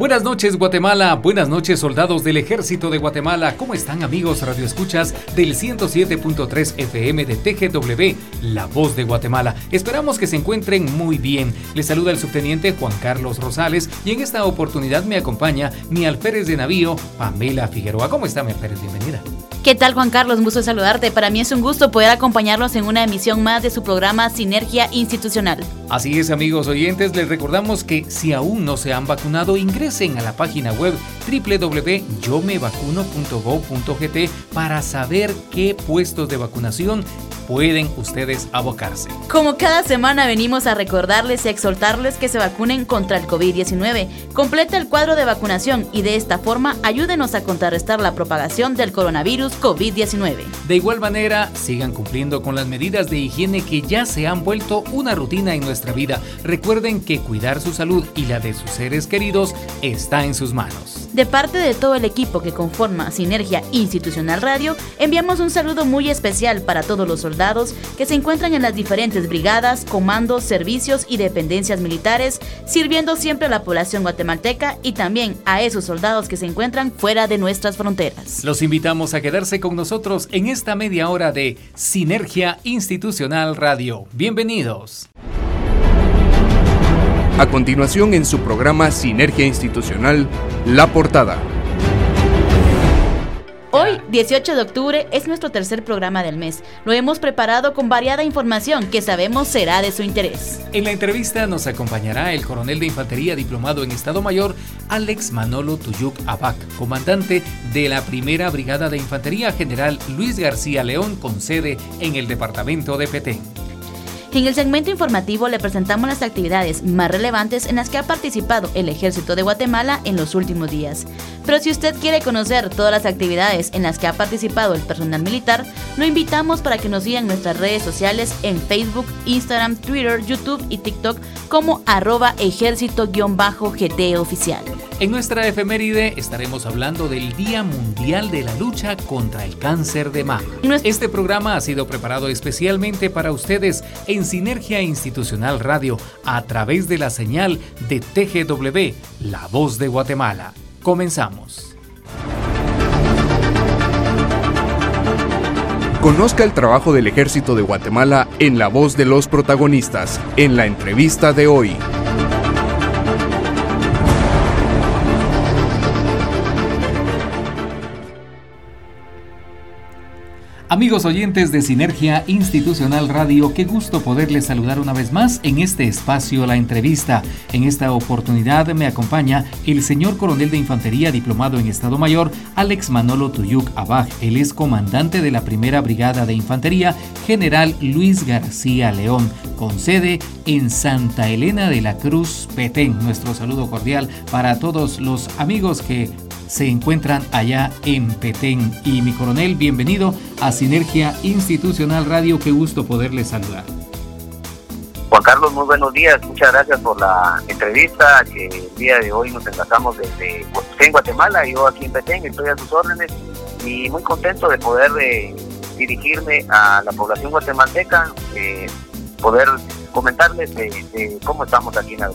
Buenas noches Guatemala, buenas noches soldados del ejército de Guatemala, ¿cómo están amigos radioescuchas del 107.3 FM de TGW, La Voz de Guatemala? Esperamos que se encuentren muy bien. Les saluda el subteniente Juan Carlos Rosales y en esta oportunidad me acompaña mi alférez de navío, Pamela Figueroa. ¿Cómo está mi alférez? Bienvenida. ¿Qué tal Juan Carlos? Un gusto saludarte. Para mí es un gusto poder acompañarlos en una emisión más de su programa Sinergia Institucional. Así es amigos oyentes, les recordamos que si aún no se han vacunado, ingresen a la página web www.yomevacuno.gov.gt para saber qué puestos de vacunación pueden ustedes abocarse. Como cada semana venimos a recordarles y exhortarles que se vacunen contra el COVID-19. Completa el cuadro de vacunación y de esta forma ayúdenos a contrarrestar la propagación del coronavirus COVID-19. De igual manera, sigan cumpliendo con las medidas de higiene que ya se han vuelto una rutina en nuestra vida. Recuerden que cuidar su salud y la de sus seres queridos está en sus manos. De parte de todo el equipo que conforma Sinergia Institucional Radio, enviamos un saludo muy especial para todos los soldados que se encuentran en las diferentes brigadas, comandos, servicios y dependencias militares, sirviendo siempre a la población guatemalteca y también a esos soldados que se encuentran fuera de nuestras fronteras. Los invitamos a quedarse con nosotros en esta media hora de Sinergia Institucional Radio. Bienvenidos. A continuación en su programa Sinergia Institucional, La Portada. Hoy, 18 de octubre, es nuestro tercer programa del mes. Lo hemos preparado con variada información que sabemos será de su interés. En la entrevista nos acompañará el coronel de infantería diplomado en Estado Mayor, Alex Manolo Tuyuk Abac, comandante de la primera brigada de infantería general Luis García León, con sede en el departamento de Petén. En el segmento informativo le presentamos las actividades más relevantes en las que ha participado el Ejército de Guatemala en los últimos días. Pero si usted quiere conocer todas las actividades en las que ha participado el personal militar, lo invitamos para que nos sigan en nuestras redes sociales en Facebook, Instagram, Twitter, YouTube y TikTok como arroba ejército-gt oficial. En nuestra efeméride estaremos hablando del Día Mundial de la Lucha contra el Cáncer de Mama. Este programa ha sido preparado especialmente para ustedes en Sinergia Institucional Radio a través de la señal de TGW, La Voz de Guatemala. Comenzamos. Conozca el trabajo del Ejército de Guatemala en la voz de los protagonistas en la entrevista de hoy. Amigos oyentes de Sinergia Institucional Radio, qué gusto poderles saludar una vez más en este espacio La Entrevista. En esta oportunidad me acompaña el señor coronel de infantería diplomado en Estado Mayor, Alex Manolo Tuyuk Abaj. Él es comandante de la primera brigada de infantería, general Luis García León, con sede en Santa Elena de la Cruz, Petén. Nuestro saludo cordial para todos los amigos que se encuentran allá en Petén. Y mi coronel, bienvenido a Sinergia Institucional Radio, qué gusto poderle saludar. Juan Carlos, muy buenos días, muchas gracias por la entrevista que el día de hoy nos enlazamos desde en Guatemala, yo aquí en Petén, estoy a sus órdenes y muy contento de poder eh, dirigirme a la población guatemalteca, eh, poder comentarles cómo estamos aquí en la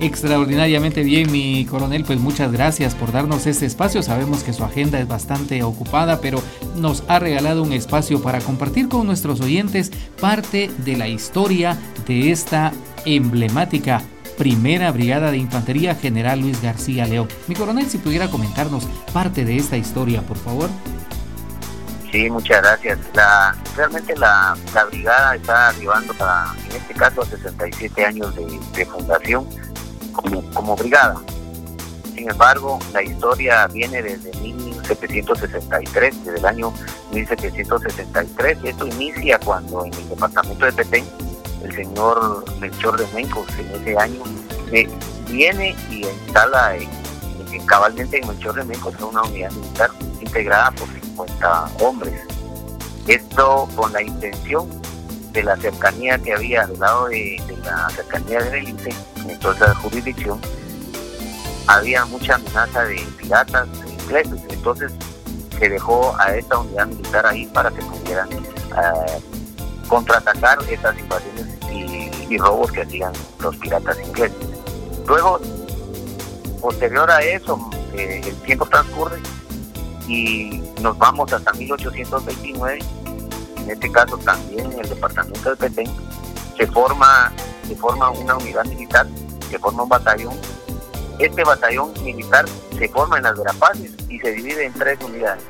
extraordinariamente bien, mi coronel. Pues muchas gracias por darnos este espacio. Sabemos que su agenda es bastante ocupada, pero nos ha regalado un espacio para compartir con nuestros oyentes parte de la historia de esta emblemática Primera Brigada de Infantería General Luis García León. Mi coronel, si pudiera comentarnos parte de esta historia, por favor. Sí, muchas gracias. La, realmente la, brigada está arribando para, en este caso, a 67 años de, de fundación como, brigada. Sin embargo, la historia viene desde 1763, desde el año 1763. Esto inicia cuando en el departamento de Petén, el señor Melchor de Mencos en ese año eh, viene y instala en, cabalmente en Melchor de Mencos una unidad militar integrada por 50 hombres. Esto con la intención de la cercanía que había del lado de, la cercanía de Belice, en toda esa jurisdicción, había mucha amenaza de piratas ingleses. Entonces se dejó a esta unidad militar ahí para que pudieran eh, contraatacar estas invasiones y, robos que hacían los piratas ingleses. Luego, posterior a eso, eh, el tiempo transcurre y nos vamos hasta 1829, en este caso también en el departamento de Petén, se forma, se forma una unidad militar, se forma un batallón. Este batallón militar se forma en las Verapaces y se divide en tres unidades.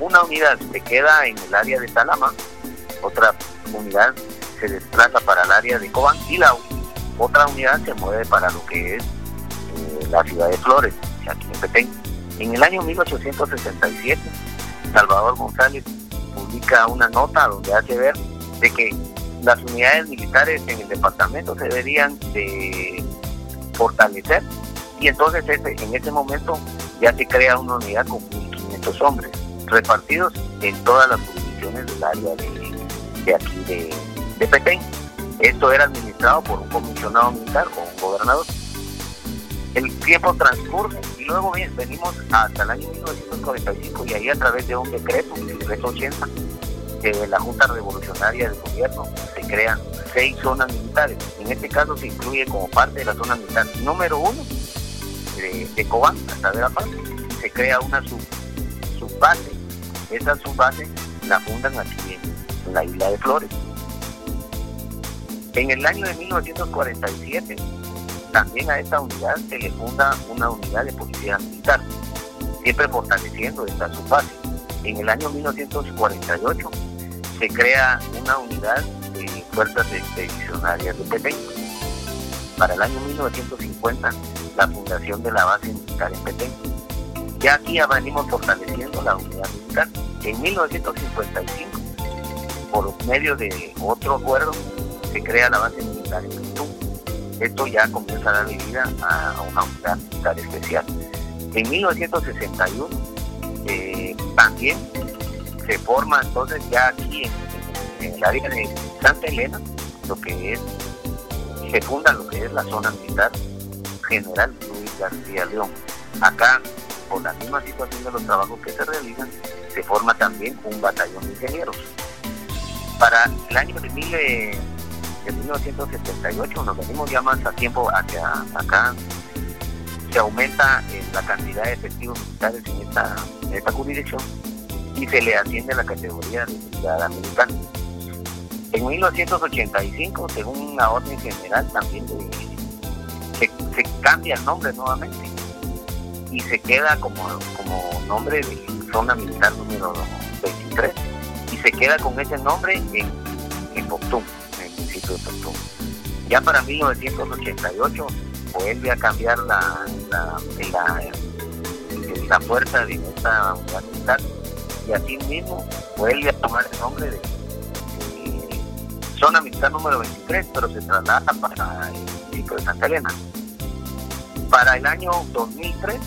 Una unidad se queda en el área de Talama, otra unidad se desplaza para el área de Cobán y la otra unidad se mueve para lo que es eh, la ciudad de Flores, aquí en Petén. En el año 1867, Salvador González publica una nota donde hace ver de que las unidades militares en el departamento se deberían de fortalecer y entonces en ese momento ya se crea una unidad con 1.500 hombres repartidos en todas las jurisdicciones del área de, aquí de, de Petén. Esto era administrado por un comisionado militar o un gobernador. El tiempo transcurre y luego venimos hasta el año 1945 y ahí a través de un decreto, el decreto 80, de la Junta Revolucionaria del Gobierno, se crean seis zonas militares. En este caso se incluye como parte de la zona militar número uno de, de Cobán hasta Verapaz. Se crea una sub, subbase. Esa subbase la fundan aquí en la isla de Flores. En el año de 1947, también a esta unidad se le funda una unidad de policía militar, siempre fortaleciendo esta subbase. En el año 1948 se crea una unidad de fuerzas expedicionarias de Petén. Para el año 1950, la fundación de la base militar en Petén. Ya aquí ya venimos fortaleciendo la unidad militar. En 1955, por medio de otro acuerdo, se crea la base militar en Petén. Esto ya comienza a dar vida a, una unidad militar especial. En 1961, eh, también se forma entonces ya aquí en, el área de Santa Elena, lo que es, se funda lo que es la zona militar general Luis García León. Acá, por la misma situación de los trabajos que se realizan, se forma también un batallón de ingenieros. Para el año de, 1978, nos venimos ya más a tiempo hacia acá, se aumenta eh, la cantidad de efectivos militares en esta, en esta jurisdicción y se le asciende la categoría de ciudadana militar. En 1985, según una orden general, también se, cambia el nombre nuevamente y se queda como, como nombre de zona militar número 23 y se queda con ese nombre en, en de. Ya para 1988 vuelve a cambiar la, la, la, fuerza de esta militar y así mismo vuelve a tomar el nombre de zona militar número 23, pero se traslada para el municipio de Santa Elena. Para el año 2003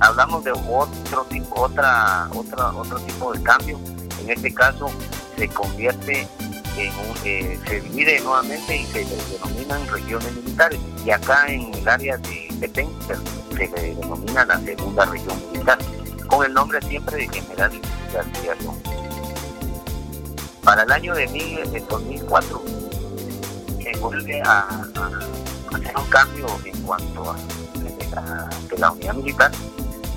hablamos de otro tipo, otra, otra, otro tipo de cambio. En este caso se convierte eh, se divide nuevamente y se le denominan regiones militares. Y acá en el área de Petén se le denomina la segunda región militar con el nombre siempre de General García León. Para el año de, 2004 se vuelve a, hacer un cambio en cuanto a, la, unidad militar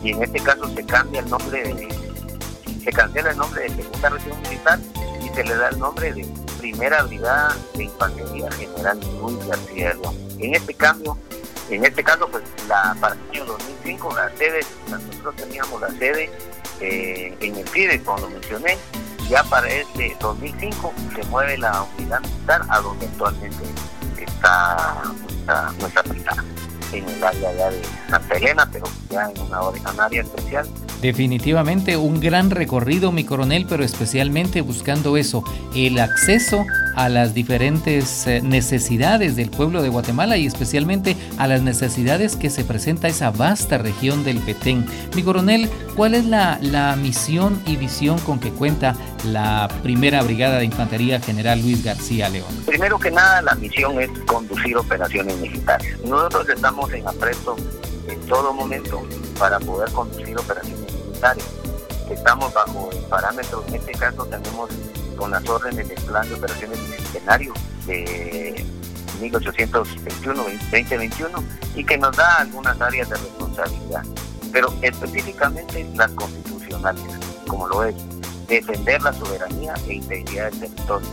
y en este caso se cambia el nombre de, se cancela el nombre de segunda región militar y se le da el nombre de primera brigada de infantería general Luis García León. En este cambio en este caso, pues la, para el año 2005, la sede, nosotros teníamos la sede eh, en el FIDE, como lo mencioné, ya para este 2005 se mueve la unidad militar a donde actualmente está nuestra, nuestra en el área ya de Santa Elena, pero ya en una, en área especial Definitivamente un gran recorrido, mi coronel, pero especialmente buscando eso, el acceso a las diferentes eh, necesidades del pueblo de Guatemala y especialmente a las necesidades que se presenta esa vasta región del Petén. Mi coronel, ¿cuál es la, misión y visión con que cuenta la primera brigada de infantería general Luis García León? Primero que nada, la misión es conducir operaciones militares. Nosotros estamos en apresto en todo momento para poder conducir operaciones estamos bajo el parámetro, en este caso tenemos con las órdenes del plan de operaciones bicentenario de 1821-2021 y que nos da algunas áreas de responsabilidad, pero específicamente las constitucionales, como lo es defender la soberanía e integridad del territorio.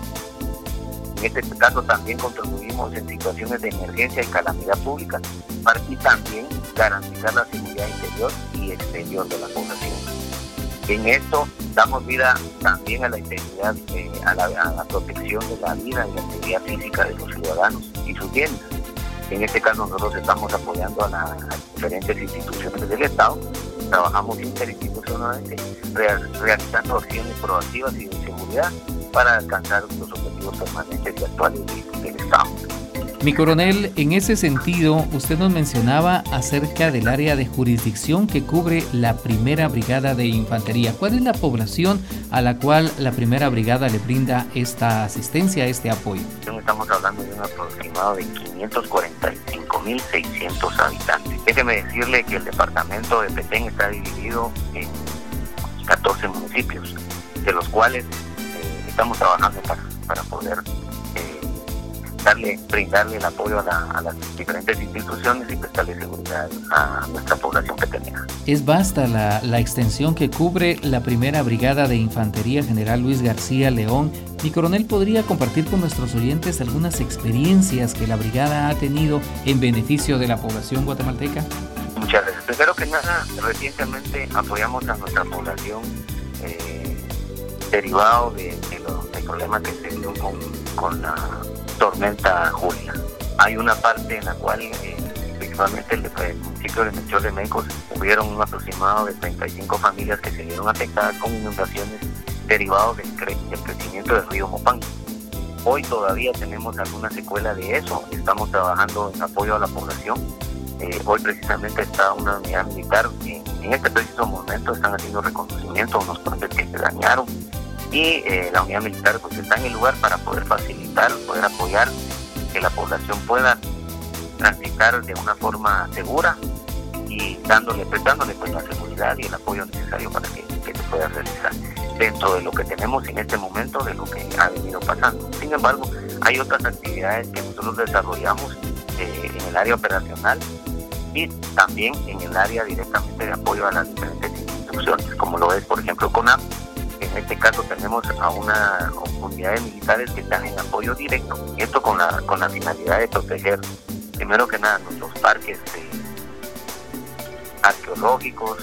En este caso también contribuimos en situaciones de emergencia y calamidad pública para y también garantizar la seguridad interior y exterior de la población. En esto damos vida también a la integridad, eh, a, la, protección de la vida y la integridad física de los ciudadanos y sus bienes. En este caso nosotros estamos apoyando a, las diferentes instituciones del Estado, trabajamos interinstitucionalmente, realizando acciones proactivas y de seguridad para alcanzar los objetivos permanentes y actuales del Estado. Mi coronel, en ese sentido, usted nos mencionaba acerca del área de jurisdicción que cubre la primera brigada de infantería. ¿Cuál es la población a la cual la primera brigada le brinda esta asistencia, este apoyo? Estamos hablando de un aproximado de 545.600 habitantes. Déjeme decirle que el departamento de Petén está dividido en 14 municipios, de los cuales eh, estamos trabajando para, darle, brindarle el apoyo a, las diferentes instituciones y prestarle seguridad a nuestra población que tenía. Es vasta la, la, extensión que cubre la primera brigada de Infantería General Luis García León. Mi coronel podría compartir con nuestros oyentes algunas experiencias que la brigada ha tenido en beneficio de la población guatemalteca. Muchas gracias. Primero que nada, recientemente apoyamos a nuestra población eh, derivado de, los, del problema que se dio con, con la tormenta Julia. Hay una parte en la cual, eh, principalmente el, el, municipio de Melchor de Mecos, hubieron un aproximado de 35 familias que se vieron afectadas con inundaciones derivados del, crecimiento del río Mopán. Hoy todavía tenemos alguna secuela de eso, estamos trabajando en apoyo a la población. Eh, hoy precisamente está una unidad militar, en, en este preciso momento están haciendo reconocimiento a unos puentes que se dañaron, y eh, la unidad militar pues está en el lugar para poder facilitar, poder apoyar que la población pueda transitar de una forma segura y dándole, prestándole pues la seguridad y el apoyo necesario para que, se pueda realizar dentro de lo que tenemos en este momento, de lo que ha venido pasando. Sin embargo, hay otras actividades que nosotros desarrollamos eh, en el área operacional y también en el área directamente de apoyo a las diferentes instituciones, como lo es, por ejemplo, CONAP, en este caso tenemos a una unidades militares que están en apoyo directo, esto con la, con la finalidad de proteger, primero que nada, nuestros parques arqueológicos,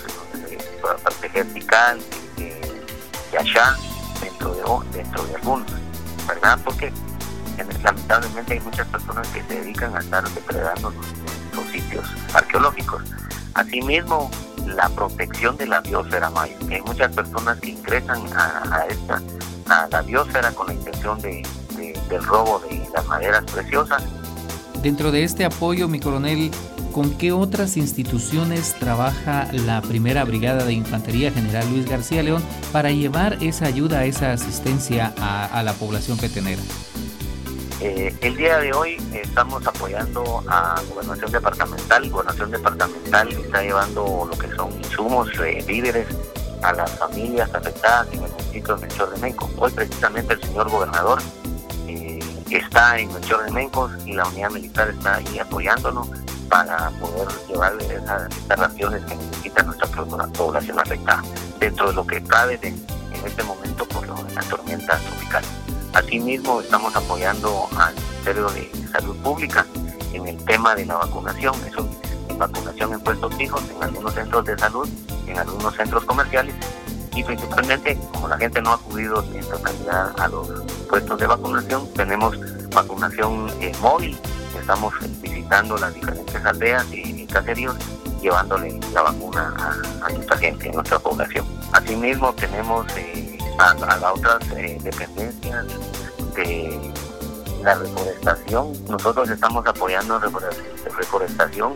para proteger Tikal, y allá dentro de, dentro de algunos, ¿verdad? Porque lamentablemente hay muchas personas que se dedican a estar depredando los sitios arqueológicos. Asimismo, la protección de la biosfera maya. Hay muchas personas que ingresan a, esta, a la biosfera con la intención de, del robo de las maderas preciosas. Dentro de este apoyo, mi coronel, ¿con qué otras instituciones trabaja la primera brigada de Infantería General Luis García León para llevar esa ayuda, esa asistencia a, a la población petenera? Eh, el día de hoy estamos apoyando a Gobernación Departamental. Gobernación Departamental está llevando lo que son insumos, eh, víveres a las familias afectadas en el municipio de Melchor de Mencos. Hoy precisamente el señor gobernador eh, está en Melchor de Mencos y la unidad militar está ahí apoyándonos para poder llevarle esas, raciones que necesita nuestra población afectada dentro de lo que cabe en este momento por la tormenta tropical. Asimismo, estamos apoyando al Ministerio de Salud Pública en el tema de la vacunación. Eso en vacunación en puestos fijos, en algunos centros de salud, en algunos centros comerciales y principalmente, como la gente no ha acudido en totalidad a los puestos de vacunación, tenemos vacunación eh, móvil. Estamos visitando las diferentes aldeas y, caseríos llevándole la vacuna a, nuestra gente, a nuestra población. Asimismo, tenemos eh, a, las otras eh, dependencias de la reforestación. Nosotros estamos apoyando reforestación.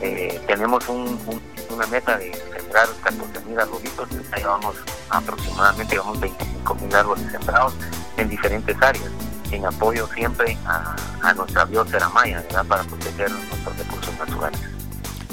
Eh, tenemos una meta de sembrar 14 mil arbolitos. Ya llevamos aproximadamente llevamos 25 mil árboles sembrados en diferentes áreas, en apoyo siempre a, nuestra biosfera maya, para proteger nuestros recursos naturales.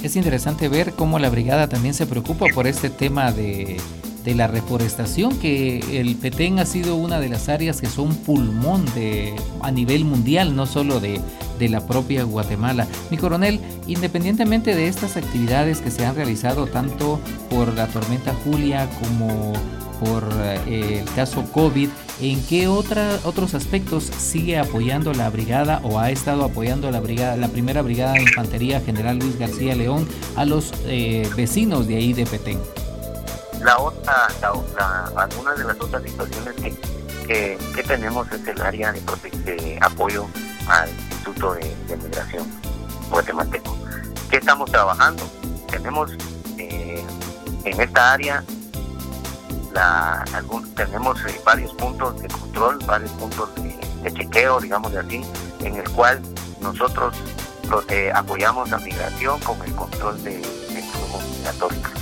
Es interesante ver cómo la brigada también se preocupa por este tema de de la reforestación, que el Petén ha sido una de las áreas que son pulmón de, a nivel mundial, no solo de, de la propia Guatemala. Mi coronel, independientemente de estas actividades que se han realizado tanto por la tormenta Julia como por eh, el caso COVID, ¿en qué otros aspectos sigue apoyando la brigada o ha estado apoyando la brigada, la primera brigada de infantería General Luis García León a los eh, vecinos de ahí de Petén? La otra, la, algunas de las otras situaciones que, que, tenemos es el área de, apoyo al Instituto de, Migración guatemalteco. ¿Qué estamos trabajando? Tenemos eh, en esta área tenemos eh, varios puntos de control, varios puntos de, chequeo, digamos de así, en el cual nosotros eh, apoyamos la migración con el control de, de flujo migratorio.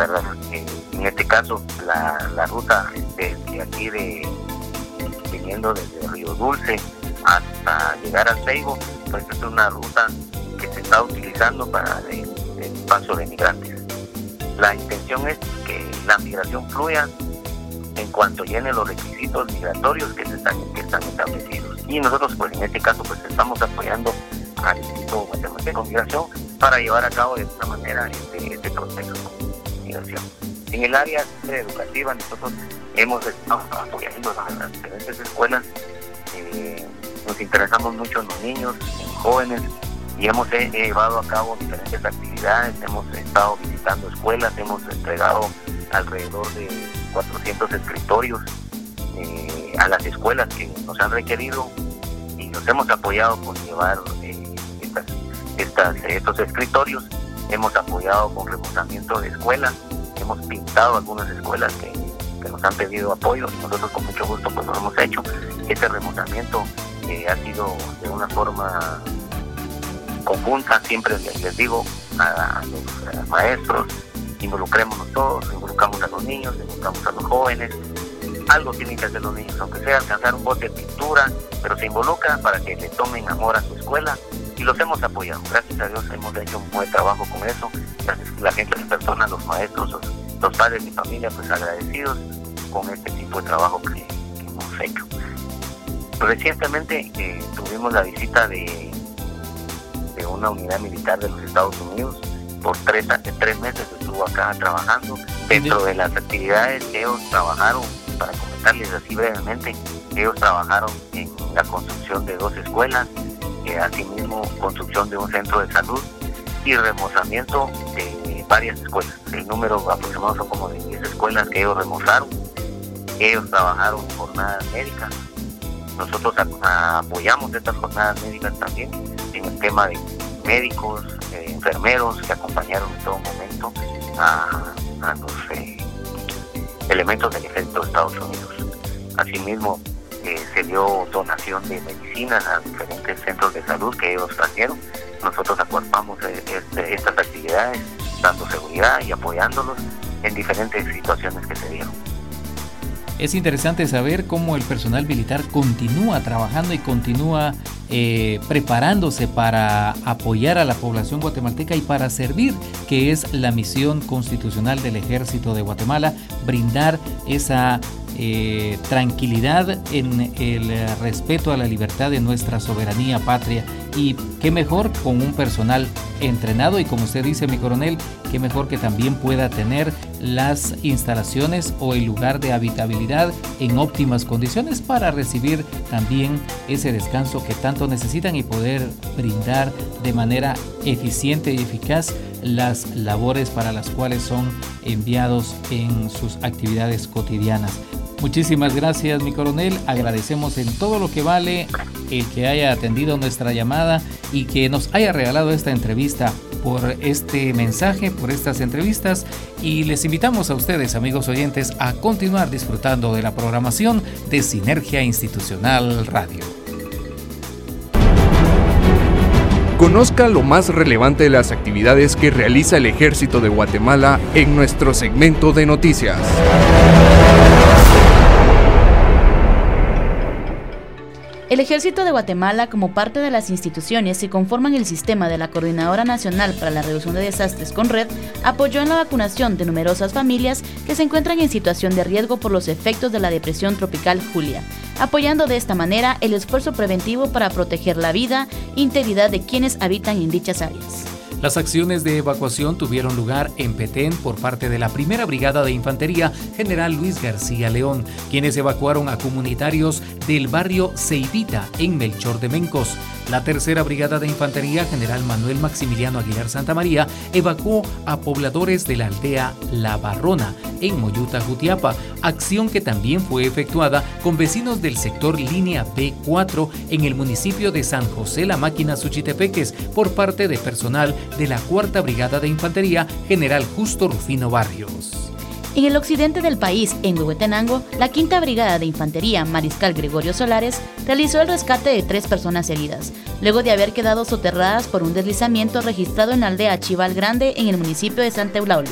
En este caso, la, ruta de, aquí de viniendo desde Río Dulce hasta llegar al Seibo, pues es una ruta que se está utilizando para el paso de migrantes. La intención es que la migración fluya en cuanto llene los requisitos migratorios que, están, establecidos. Y nosotros, pues en este caso, pues estamos apoyando al Instituto Guatemalteco Migración para llevar a cabo de esta manera este, este proceso En el área educativa nosotros hemos estado apoyando a las diferentes escuelas, eh, nos interesamos mucho en los niños, en jóvenes, y hemos llevado a cabo diferentes actividades, hemos estado visitando escuelas, hemos entregado alrededor de 400 escritorios eh, a las escuelas que nos han requerido y nos hemos apoyado con llevar eh, estos escritorios, hemos apoyado con remozamiento de escuelas, hemos pintado algunas escuelas que, nos han pedido apoyo y nosotros con mucho gusto pues lo hemos hecho. Este remozamiento eh, ha sido de una forma conjunta, siempre les, digo a, los maestros, involucrémonos todos, involucramos a los niños, involucramos a los jóvenes, algo tienen que hacer los niños, aunque sea alcanzar un bote de pintura, pero se involucra para que le tomen amor a su escuela y los hemos apoyado. Gracias a Dios hemos hecho un buen trabajo con eso. La gente, las personas, los maestros, los, padres y familia, pues agradecidos con este tipo de trabajo que, hemos hecho. Recientemente eh, tuvimos la visita de de una unidad militar de los Estados Unidos. Por tres, tres meses estuvo acá trabajando. Dentro de las actividades que ellos trabajaron, para comentarles así brevemente, ellos trabajaron en la construcción de dos escuelas, eh, asimismo construcción de un centro de salud y remozamiento de varias escuelas. El número aproximado son como de 10 escuelas que ellos remozaron. Ellos trabajaron jornadas médicas. Nosotros apoyamos estas jornadas médicas también en el tema de médicos, eh, enfermeros que acompañaron en todo momento a, los eh, elementos del ejército de Estados Unidos. Asimismo, eh, se dio donación de medicinas a diferentes centros de salud que ellos trajeron. Nosotros acuerpamos este, estas actividades, dando seguridad y apoyándolos en diferentes situaciones que se dieron. Es interesante saber cómo el personal militar continúa trabajando y continúa eh, preparándose para apoyar a la población guatemalteca y para servir, que es la misión constitucional del ejército de Guatemala, brindar esa eh, tranquilidad en el respeto a la libertad de nuestra soberanía patria y qué mejor con un personal entrenado y como usted dice mi coronel, qué mejor que también pueda tener las instalaciones o el lugar de habitabilidad en óptimas condiciones para recibir también ese descanso que tanto necesitan y poder brindar de manera eficiente y eficaz las labores para las cuales son enviados en sus actividades cotidianas. Muchísimas gracias, mi coronel. Agradecemos en todo lo que vale el que haya atendido nuestra llamada y que nos haya regalado esta entrevista por este mensaje, por estas entrevistas y les invitamos a ustedes, amigos oyentes, a continuar disfrutando de la programación de Sinergia Institucional Radio. Conozca lo más relevante de las actividades que realiza el Ejército de Guatemala en nuestro segmento de noticias. El Ejército de Guatemala, como parte de las instituciones que conforman el sistema de la Coordinadora Nacional para la Reducción de Desastres con Red, apoyó en la vacunación de numerosas familias que se encuentran en situación de riesgo por los efectos de la depresión tropical Julia, apoyando de esta manera el esfuerzo preventivo para proteger la vida e integridad de quienes habitan en dichas áreas. Las acciones de evacuación tuvieron lugar en Petén por parte de la Primera Brigada de Infantería General Luis García León, quienes evacuaron a comunitarios del barrio Ceibita en Melchor de Mencos. La tercera brigada de infantería general Manuel Maximiliano Aguilar Santa María evacuó a pobladores de la aldea La Barrona en Moyuta, Jutiapa, acción que también fue efectuada con vecinos del sector línea B4 en el municipio de San José La Máquina Suchitepeques por parte de personal de la cuarta brigada de infantería general Justo Rufino Barrios. En el occidente del país, en Huehuetenango, la Quinta Brigada de Infantería Mariscal Gregorio Solares realizó el rescate de tres personas heridas, luego de haber quedado soterradas por un deslizamiento registrado en la aldea Chival Grande en el municipio de Santa Eulalia.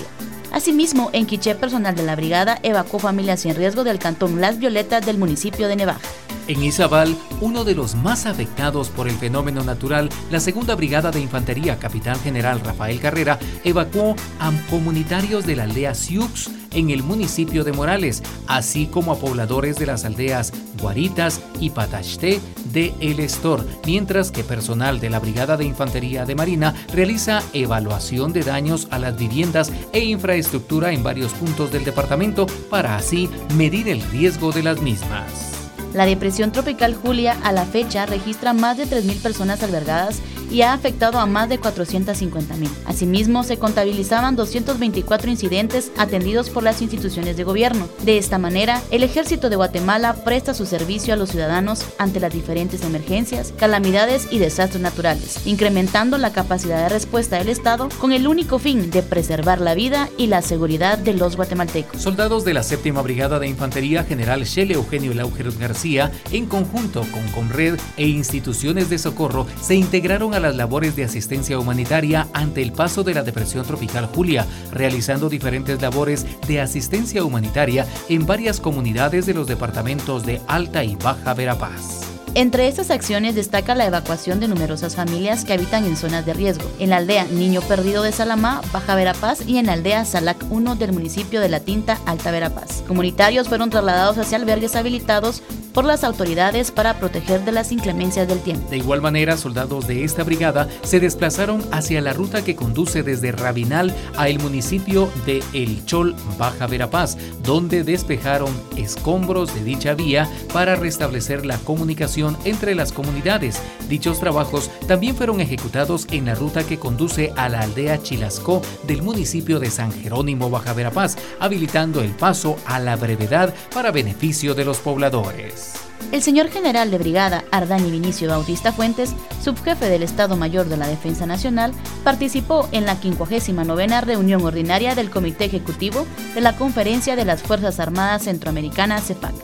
Asimismo, en Quiché, personal de la brigada evacuó familias sin riesgo del cantón Las Violetas del municipio de Nevaja. En Izabal, uno de los más afectados por el fenómeno natural, la Segunda Brigada de Infantería Capitán General Rafael Carrera evacuó a comunitarios de la aldea Siux en el municipio de Morales, así como a pobladores de las aldeas Guaritas y Patachté de El Estor, mientras que personal de la Brigada de Infantería de Marina realiza evaluación de daños a las viviendas e infraestructura en varios puntos del departamento para así medir el riesgo de las mismas. La depresión tropical Julia a la fecha registra más de 3.000 personas albergadas y ha afectado a más de 450.000. Asimismo, se contabilizaban 224 incidentes atendidos por las instituciones de gobierno. De esta manera, el Ejército de Guatemala presta su servicio a los ciudadanos ante las diferentes emergencias, calamidades y desastres naturales, incrementando la capacidad de respuesta del Estado con el único fin de preservar la vida y la seguridad de los guatemaltecos. Soldados de la séptima brigada de infantería general Shele Eugenio Laugeros García, en conjunto con Conred e instituciones de socorro, se integraron a las labores de asistencia humanitaria ante el paso de la depresión tropical Julia, realizando diferentes labores de asistencia humanitaria en varias comunidades de los departamentos de Alta y Baja Verapaz. Entre estas acciones destaca la evacuación de numerosas familias que habitan en zonas de riesgo, en la aldea Niño Perdido de Salamá, Baja Verapaz y en la aldea Salac 1 del municipio de La Tinta, Alta Verapaz. Comunitarios fueron trasladados hacia albergues habilitados por las autoridades para proteger de las inclemencias del tiempo. De igual manera, soldados de esta brigada se desplazaron hacia la ruta que conduce desde Rabinal a el municipio de El Chol, Baja Verapaz, donde despejaron escombros de dicha vía para restablecer la comunicación entre las comunidades. Dichos trabajos también fueron ejecutados en la ruta que conduce a la aldea Chilascó del municipio de San Jerónimo, Baja Verapaz, habilitando el paso a la brevedad para beneficio de los pobladores. El señor general de brigada Ardani Vinicio Bautista Fuentes, subjefe del Estado Mayor de la Defensa Nacional, participó en la 59 reunión ordinaria del Comité Ejecutivo de la Conferencia de las Fuerzas Armadas Centroamericanas CEPAC,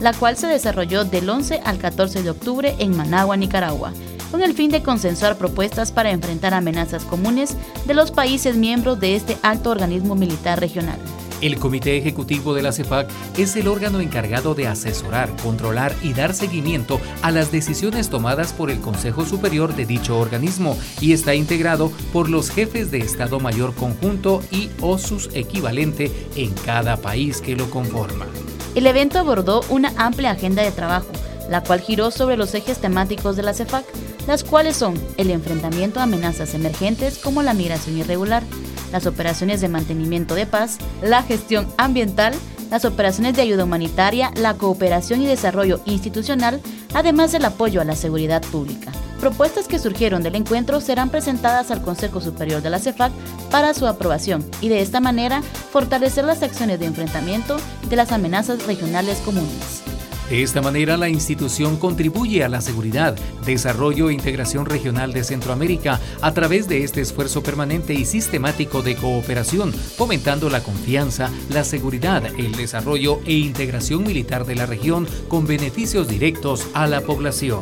la cual se desarrolló del 11 al 14 de octubre en Managua, Nicaragua, con el fin de consensuar propuestas para enfrentar amenazas comunes de los países miembros de este alto organismo militar regional. El Comité Ejecutivo de la CEPAC es el órgano encargado de asesorar, controlar y dar seguimiento a las decisiones tomadas por el Consejo Superior de dicho organismo y está integrado por los jefes de Estado Mayor Conjunto y o sus equivalente en cada país que lo conforma. El evento abordó una amplia agenda de trabajo, la cual giró sobre los ejes temáticos de la CEFAC, las cuales son el enfrentamiento a amenazas emergentes como la migración irregular, las operaciones de mantenimiento de paz, la gestión ambiental, las operaciones de ayuda humanitaria, la cooperación y desarrollo institucional, además del apoyo a la seguridad pública. Propuestas que surgieron del encuentro serán presentadas al Consejo Superior de la CEFAC para su aprobación y de esta manera fortalecer las acciones de enfrentamiento de las amenazas regionales comunes. De esta manera, la institución contribuye a la seguridad, desarrollo e integración regional de Centroamérica a través de este esfuerzo permanente y sistemático de cooperación, fomentando la confianza, la seguridad, el desarrollo e integración militar de la región con beneficios directos a la población.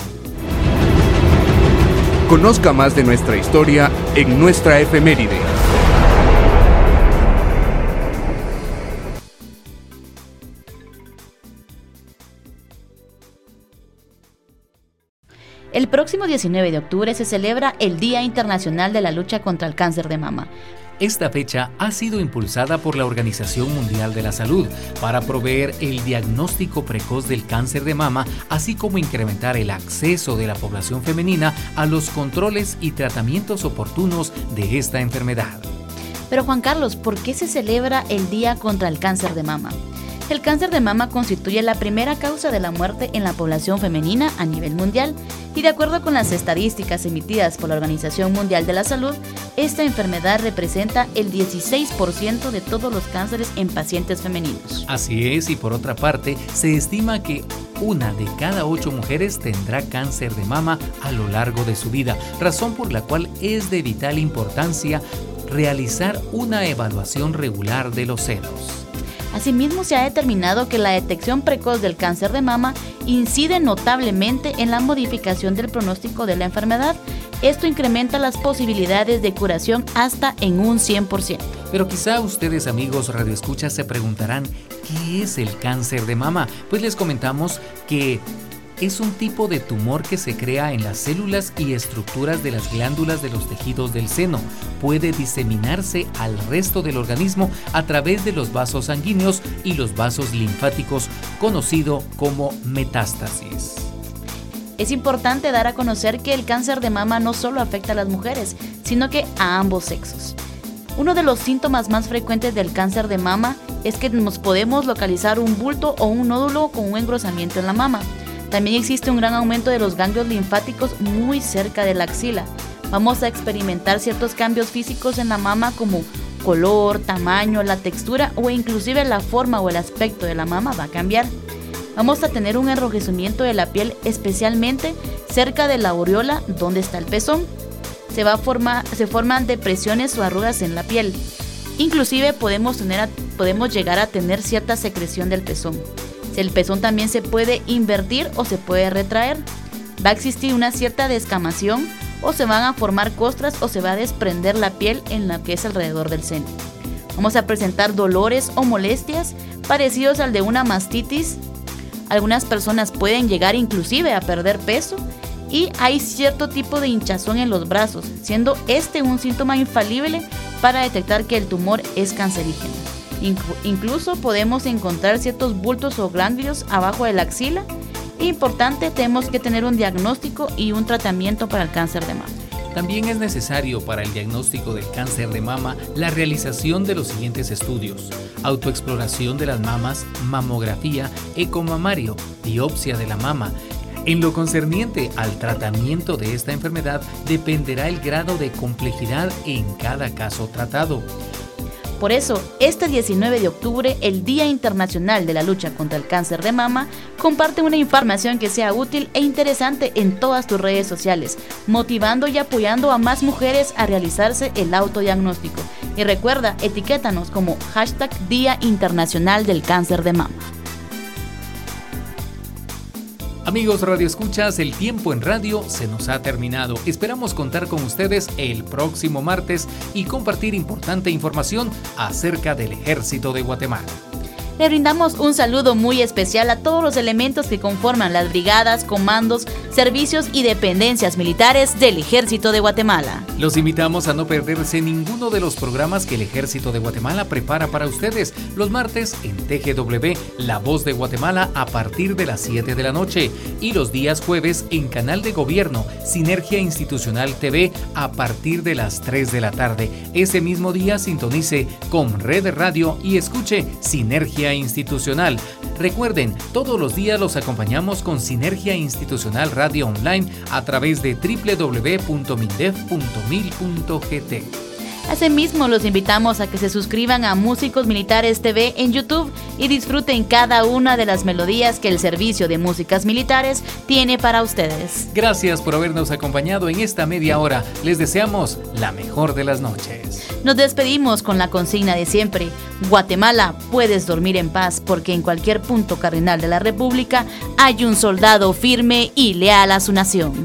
Conozca más de nuestra historia en nuestra efeméride. El próximo 19 de octubre se celebra el Día Internacional de la Lucha contra el Cáncer de Mama. Esta fecha ha sido impulsada por la Organización Mundial de la Salud para proveer el diagnóstico precoz del cáncer de mama, así como incrementar el acceso de la población femenina a los controles y tratamientos oportunos de esta enfermedad. Pero Juan Carlos, ¿por qué se celebra el Día contra el Cáncer de Mama? El cáncer de mama constituye la primera causa de la muerte en la población femenina a nivel mundial y de acuerdo con las estadísticas emitidas por la Organización Mundial de la Salud, esta enfermedad representa el 16% de todos los cánceres en pacientes femeninos. Así es, y por otra parte, se estima que una de cada ocho mujeres tendrá cáncer de mama a lo largo de su vida, razón por la cual es de vital importancia realizar una evaluación regular de los senos. Asimismo, se ha determinado que la detección precoz del cáncer de mama incide notablemente en la modificación del pronóstico de la enfermedad. Esto incrementa las posibilidades de curación hasta en un 100%. Pero quizá ustedes amigos radioescuchas se preguntarán, ¿qué es el cáncer de mama? Pues les comentamos que es un tipo de tumor que se crea en las células y estructuras de las glándulas de los tejidos del seno. Puede diseminarse al resto del organismo a través de los vasos sanguíneos y los vasos linfáticos, conocido como metástasis. Es importante dar a conocer que el cáncer de mama no solo afecta a las mujeres, sino que a ambos sexos. Uno de los síntomas más frecuentes del cáncer de mama es que nos podemos localizar un bulto o un nódulo con un engrosamiento en la mama. También existe un gran aumento de los ganglios linfáticos muy cerca de la axila. Vamos a experimentar ciertos cambios físicos en la mama como color, tamaño, la textura o inclusive la forma o el aspecto de la mama va a cambiar. Vamos a tener un enrojecimiento de la piel especialmente cerca de la aureola donde está el pezón. Se, va a se forman depresiones o arrugas en la piel. Inclusive podemos, tener, podemos llegar a tener cierta secreción del pezón. El pezón también se puede invertir o se puede retraer. Va a existir una cierta descamación o se van a formar costras o se va a desprender la piel en la que es alrededor del seno. Vamos a presentar dolores o molestias parecidos al de una mastitis. Algunas personas pueden llegar inclusive a perder peso y hay cierto tipo de hinchazón en los brazos, siendo este un síntoma infalible para detectar que el tumor es cancerígeno incluso podemos encontrar ciertos bultos o ganglios abajo de la axila. Importante, tenemos que tener un diagnóstico y un tratamiento para el cáncer de mama. También es necesario para el diagnóstico del cáncer de mama la realización de los siguientes estudios. Autoexploración de las mamas, mamografía, ecomamario, biopsia de la mama, en lo concerniente al tratamiento de esta enfermedad dependerá el grado de complejidad en cada caso tratado. Por eso, este 19 de octubre, el Día Internacional de la Lucha contra el Cáncer de Mama, comparte una información que sea útil e interesante en todas tus redes sociales, motivando y apoyando a más mujeres a realizarse el autodiagnóstico. Y recuerda, etiquétanos como hashtag Día Internacional del Cáncer de Mama. Amigos Radio Escuchas, el tiempo en radio se nos ha terminado. Esperamos contar con ustedes el próximo martes y compartir importante información acerca del ejército de Guatemala. Le brindamos un saludo muy especial a todos los elementos que conforman las brigadas, comandos, servicios y dependencias militares del Ejército de Guatemala. Los invitamos a no perderse ninguno de los programas que el Ejército de Guatemala prepara para ustedes los martes en TGW La Voz de Guatemala a partir de las 7 de la noche y los días jueves en Canal de Gobierno Sinergia Institucional TV a partir de las 3 de la tarde. Ese mismo día sintonice con Red Radio y escuche Institucional. Recuerden, todos los días los acompañamos con Sinergia Institucional Radio Online a través de www.mindef.mil.gt. Asimismo, los invitamos a que se suscriban a Músicos Militares TV en YouTube y disfruten cada una de las melodías que el Servicio de Músicas Militares tiene para ustedes. Gracias por habernos acompañado en esta media hora. Les deseamos la mejor de las noches. Nos despedimos con la consigna de siempre. Guatemala, puedes dormir en paz porque en cualquier punto cardinal de la República hay un soldado firme y leal a su nación